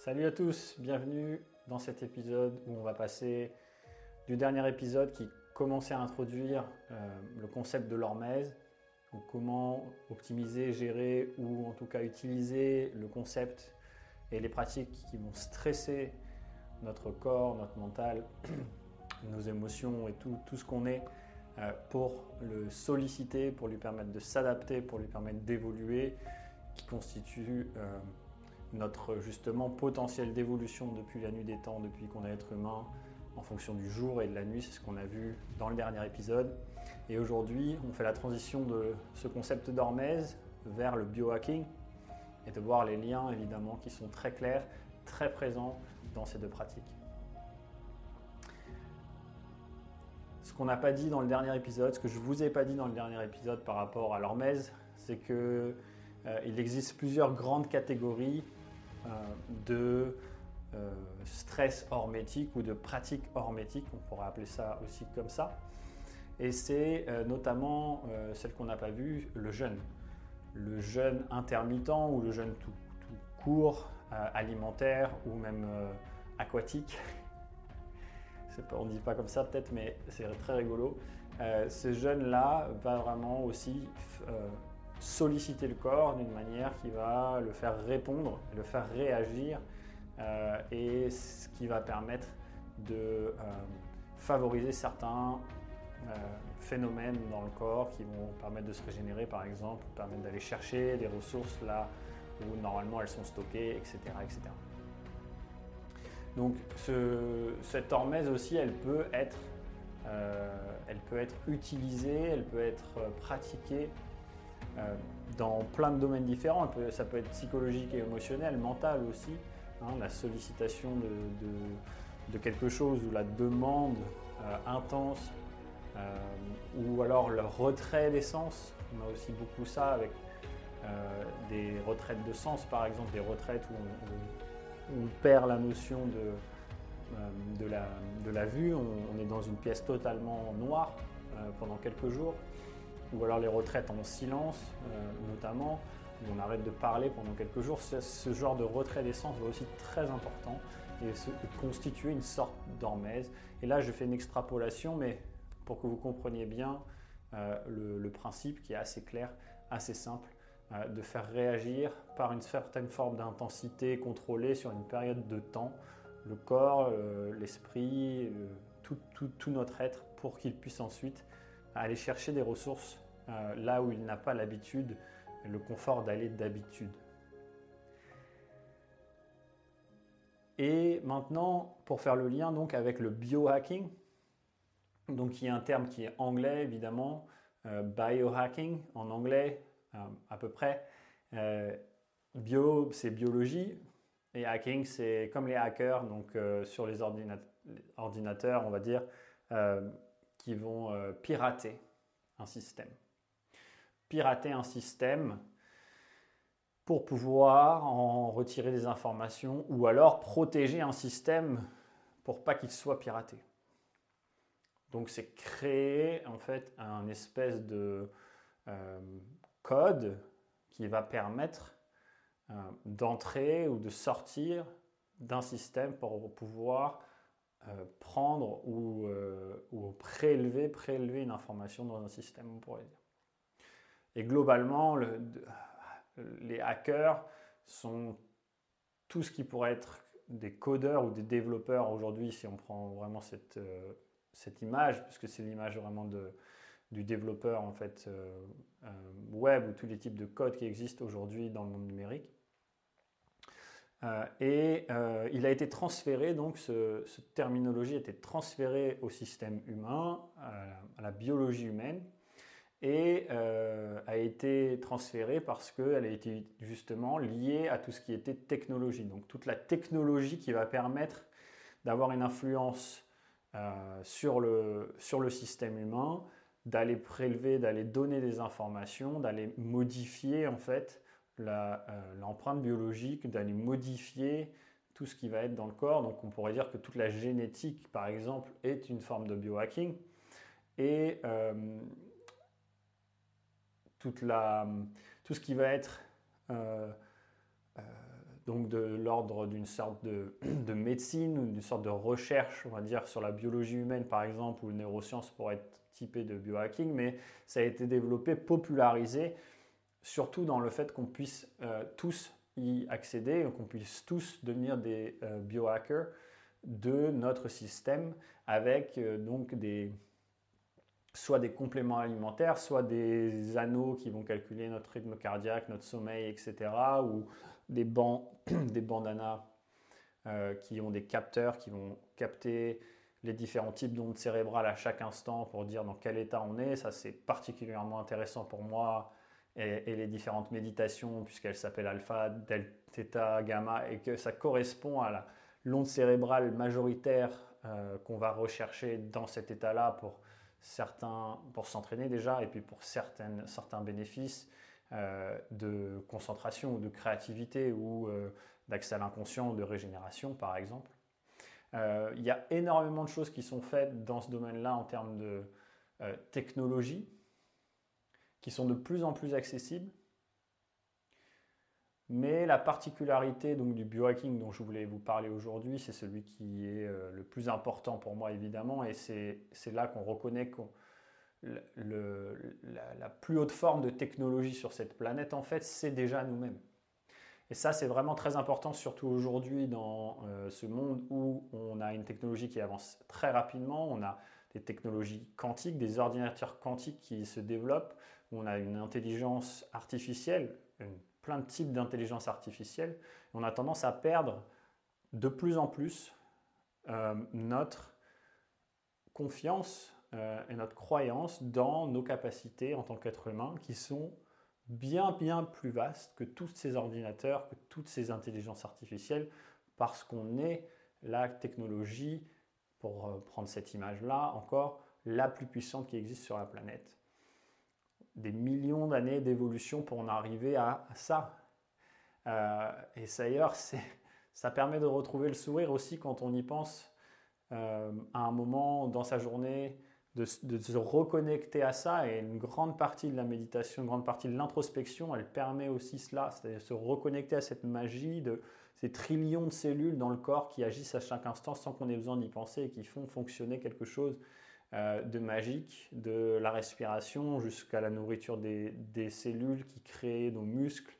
Salut à tous, bienvenue dans cet épisode où on va passer du dernier épisode qui commençait à introduire euh, le concept de l'hormèse, comment optimiser, gérer ou en tout cas utiliser le concept et les pratiques qui vont stresser notre corps, notre mental, nos émotions et tout, tout ce qu'on est euh, pour le solliciter, pour lui permettre de s'adapter, pour lui permettre d'évoluer, qui constitue euh, notre justement potentiel d'évolution depuis la nuit des temps, depuis qu'on est être humain, en fonction du jour et de la nuit, c'est ce qu'on a vu dans le dernier épisode. Et aujourd'hui, on fait la transition de ce concept d'hormèse vers le biohacking et de voir les liens évidemment qui sont très clairs, très présents dans ces deux pratiques. Ce qu'on n'a pas dit dans le dernier épisode, ce que je ne vous ai pas dit dans le dernier épisode par rapport à l'hormèse, c'est qu'il euh, existe plusieurs grandes catégories de euh, stress hormétique ou de pratique hormétique, on pourrait appeler ça aussi comme ça. Et c'est euh, notamment celle qu'on n'a pas vue, le jeûne. Le jeûne intermittent ou le jeûne tout, court, alimentaire ou même aquatique. On ne dit pas comme ça peut-être, mais c'est très rigolo. ce jeûne-là va vraiment aussi solliciter le corps d'une manière qui va le faire répondre, le faire réagir, euh, et ce qui va permettre de euh, favoriser certains euh, phénomènes dans le corps qui vont permettre de se régénérer par exemple, permettre d'aller chercher des ressources là où normalement elles sont stockées, etc. etc. Donc cette hormèse aussi, elle peut être, elle peut être utilisée, elle peut être pratiquée euh, dans plein de domaines différents. ça peut être psychologique et émotionnel, mental aussi. Hein, la sollicitation de, quelque chose ou la demande euh, intense euh, ou alors le retrait des sens. On a aussi beaucoup ça avec des retraites de sens, par exemple, des retraites où on, perd la notion de, de, la, vue. On, est dans une pièce totalement noire pendant quelques jours ou alors les retraites en silence euh, notamment, où on arrête de parler pendant quelques jours. Ce, genre de retrait d'essence est aussi très important et, constituer une sorte d'hormèse. Et là, je fais une extrapolation, mais pour que vous compreniez bien euh, le, principe qui est assez clair, assez simple, euh, de faire réagir par une certaine forme d'intensité contrôlée sur une période de temps le corps, l'esprit, tout notre être pour qu'il puisse ensuite aller chercher des ressources euh, là où il n'a pas l'habitude, le confort d'aller d'habitude. Et maintenant, pour faire le lien donc avec le biohacking, donc il y a un terme qui est anglais évidemment, euh, biohacking en anglais euh, à peu près. bio, c'est biologie et hacking, c'est comme les hackers, donc sur les ordinateurs, on va dire, qui vont pirater un système pirater un système pour pouvoir en retirer des informations ou alors protéger un système pour pas qu'il soit piraté. Donc c'est créer en fait un espèce de euh, code qui va permettre euh, d'entrer ou de sortir d'un système pour pouvoir euh, prendre ou, ou, prélever, une information dans un système, on pourrait dire. Et globalement, les hackers sont tout ce qui pourrait être des codeurs ou des développeurs aujourd'hui, si on prend vraiment cette, euh, image, puisque c'est l'image vraiment du développeur en fait, euh, euh, web ou tous les types de codes qui existent aujourd'hui dans le monde numérique. Et il a été transféré, donc cette terminologie a été transférée au système humain, à la biologie humaine, et euh, a été transférée parce qu'elle a été justement liée à tout ce qui était technologie. Donc toute la technologie qui va permettre d'avoir une influence euh, sur, le, sur le système humain, d'aller prélever, d'aller donner des informations, d'aller modifier en fait euh, l'empreinte biologique, d'aller modifier tout ce qui va être dans le corps. Donc on pourrait dire que toute la génétique, par exemple, est une forme de biohacking. Et toute la, tout ce qui va être euh, euh, donc de l'ordre d'une sorte de, de médecine ou d'une sorte de recherche, on va dire, sur la biologie humaine par exemple, ou le neurosciences pourrait être typé de biohacking, mais ça a été développé, popularisé, surtout dans le fait qu'on puisse euh, tous y accéder, qu'on puisse tous devenir des euh, biohackers de notre système avec euh, donc des soit des compléments alimentaires, soit des anneaux qui vont calculer notre rythme cardiaque, notre sommeil, etc. ou des, bancs, des bandanas qui ont des capteurs qui vont capter les différents types d'ondes cérébrales à chaque instant pour dire dans quel état on est. Ça, c'est particulièrement intéressant pour moi. Et, les différentes méditations, puisqu'elles s'appellent alpha, delta, gamma, et que ça correspond à l'onde cérébrale majoritaire euh, qu'on va rechercher dans cet état-là pour certains, pour s'entraîner déjà, et puis pour certaines, certains bénéfices euh, de concentration ou de créativité ou euh, d'accès à l'inconscient de régénération, par exemple. Il y a énormément de choses qui sont faites dans ce domaine-là en termes de technologie, qui sont de plus en plus accessibles. Mais la particularité donc, du biohacking dont je voulais vous parler aujourd'hui, c'est celui qui est euh, le plus important pour moi évidemment, et c'est là qu'on reconnaît que la, la, plus haute forme de technologie sur cette planète, en fait, c'est déjà nous-mêmes. Et ça, c'est vraiment très important, surtout aujourd'hui dans euh, ce monde où on a une technologie qui avance très rapidement. On a des technologies quantiques, des ordinateurs quantiques qui se développent. On a une intelligence artificielle, plein de types d'intelligence artificielle. On a tendance à perdre de plus en plus euh, notre confiance euh, et notre croyance dans nos capacités en tant qu'être humain qui sont bien, bien plus vaste que tous ces ordinateurs, que toutes ces intelligences artificielles, parce qu'on est la technologie, pour euh, prendre cette image-là, encore la plus puissante qui existe sur la planète. Des millions d'années d'évolution pour en arriver à, ça. Euh, et d'ailleurs, ça permet de retrouver le sourire aussi quand on y pense euh, à un moment dans sa journée, de, se reconnecter à ça. Et une grande partie de la méditation, une grande partie de l'introspection, elle permet aussi cela, c'est-à-dire se reconnecter à cette magie de ces trillions de cellules dans le corps qui agissent à chaque instant sans qu'on ait besoin d'y penser et qui font fonctionner quelque chose euh, de magique, de la respiration jusqu'à la nourriture des, cellules qui créent nos muscles,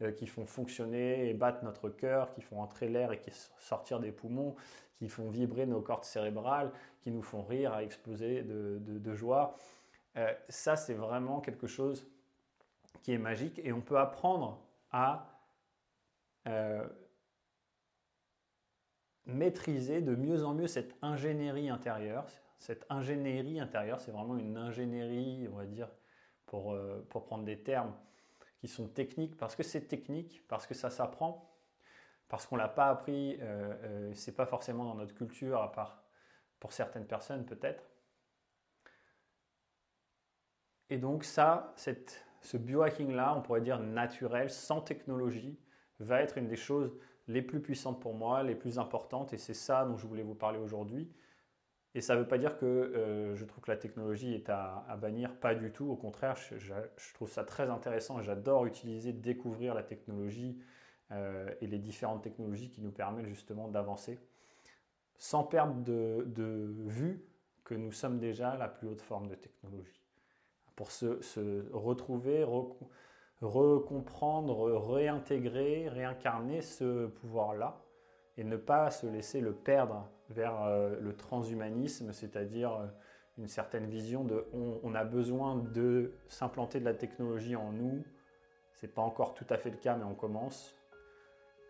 euh, qui font fonctionner et battre notre cœur, qui font entrer l'air et qui sortir des poumons, qui font vibrer nos cordes cérébrales, qui nous font rire, à exploser de, joie. Euh, ça, c'est vraiment quelque chose qui est magique et on peut apprendre à maîtriser de mieux en mieux cette ingénierie intérieure. Cette ingénierie intérieure, c'est vraiment une ingénierie, on va dire, pour, euh, pour prendre des termes qui sont techniques, parce que c'est technique, parce que ça s'apprend, parce qu'on ne l'a pas appris, euh, euh, c'est pas forcément dans notre culture, à part pour certaines personnes peut-être. Et donc ça, ce biohacking-là, on pourrait dire naturel, sans technologie, va être une des choses les plus puissantes pour moi, les plus importantes, et c'est ça dont je voulais vous parler aujourd'hui. Et ça ne veut pas dire que euh, je trouve que la technologie est à, bannir, pas du tout. Au contraire, je, trouve ça très intéressant. J'adore utiliser, découvrir la technologie, euh, et les différentes technologies qui nous permettent justement d'avancer sans perdre de, vue que nous sommes déjà la plus haute forme de technologie. Pour se, retrouver, recomprendre, réintégrer, réincarner ce pouvoir-là et ne pas se laisser le perdre vers euh, le transhumanisme, c'est-à-dire euh, une certaine vision de on, a besoin de s'implanter de la technologie en nous. Ce n'est pas encore tout à fait le cas, mais on commence.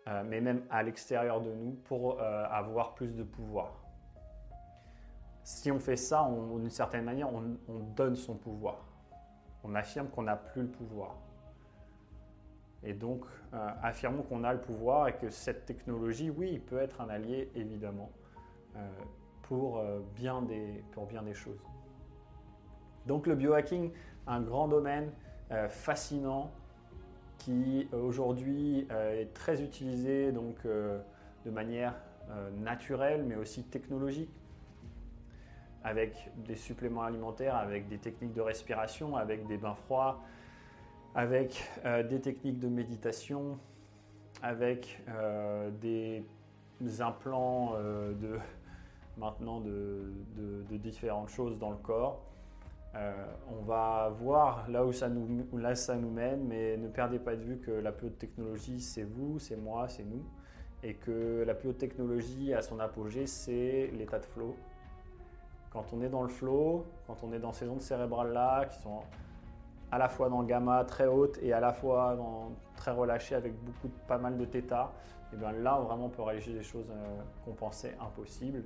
Euh, mais même à l'extérieur de nous, pour avoir plus de pouvoir. Si on fait ça, d'une certaine manière, on, donne son pouvoir. On affirme qu'on n'a plus le pouvoir. Et donc, affirmons qu'on a le pouvoir et que cette technologie, oui, peut être un allié, évidemment, pour, bien des, pour bien des choses. Donc le biohacking, un grand domaine fascinant, qui euh, aujourd'hui euh, est très utilisé donc, euh, de manière naturelle mais aussi technologique avec des suppléments alimentaires, avec des techniques de respiration, avec des bains froids, avec des techniques de méditation, avec des implants de maintenant de, différentes choses dans le corps. on va voir là où ça, nous, là mène, mais ne perdez pas de vue que la plus haute technologie, c'est vous, c'est moi, c'est nous. Et que la plus haute technologie à son apogée, c'est l'état de flow. Quand on est dans le flow, quand on est dans ces ondes cérébrales-là, qui sont à la fois dans le gamma très haute et à la fois dans, très relâchées avec beaucoup, pas mal de θ, et bien là, vraiment, on peut réaliser des choses euh, qu'on pensait impossibles.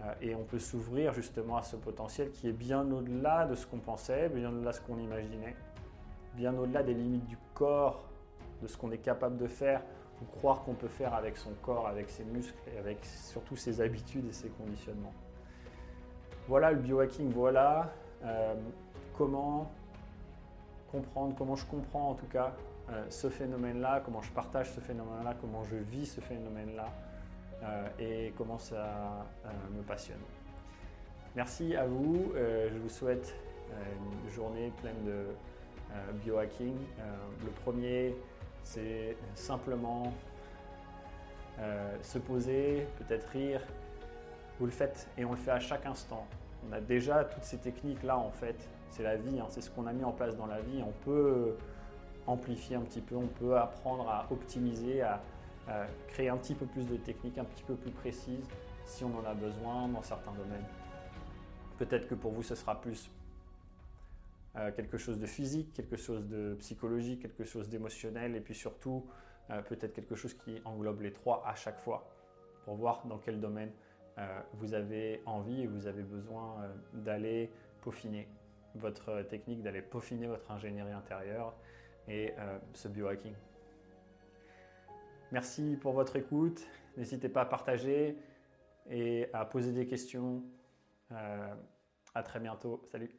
Euh, et on peut s'ouvrir justement à ce potentiel qui est bien au-delà de ce qu'on pensait, bien au-delà de ce qu'on imaginait, bien au-delà des limites du corps, de ce qu'on est capable de faire ou croire qu'on peut faire avec son corps, avec ses muscles et avec surtout ses habitudes et ses conditionnements. Voilà le biohacking, voilà euh, comment comprendre, comment je comprends en tout cas euh, ce phénomène-là, comment je partage ce phénomène-là, comment je vis ce phénomène-là et comment ça me passionne. Merci à vous, je vous souhaite une journée pleine de biohacking. le premier, c'est simplement se poser, peut-être rire, vous le faites et on le fait à chaque instant. On a déjà toutes ces techniques-là en fait. C'est la vie, hein. c'est ce qu'on a mis en place dans la vie. On peut amplifier un petit peu, on peut apprendre à optimiser, à, créer un petit peu plus de techniques, un petit peu plus précises si on en a besoin dans certains domaines. Peut-être que pour vous ce sera plus euh, quelque chose de physique, quelque chose de psychologique, quelque chose d'émotionnel et puis surtout euh, peut-être quelque chose qui englobe les trois à chaque fois pour voir dans quel domaine euh, vous avez envie et vous avez besoin d'aller peaufiner votre technique, d'aller peaufiner votre ingénierie intérieure et ce biohacking. Merci pour votre écoute. N'hésitez pas à partager et à poser des questions. à très bientôt. Salut.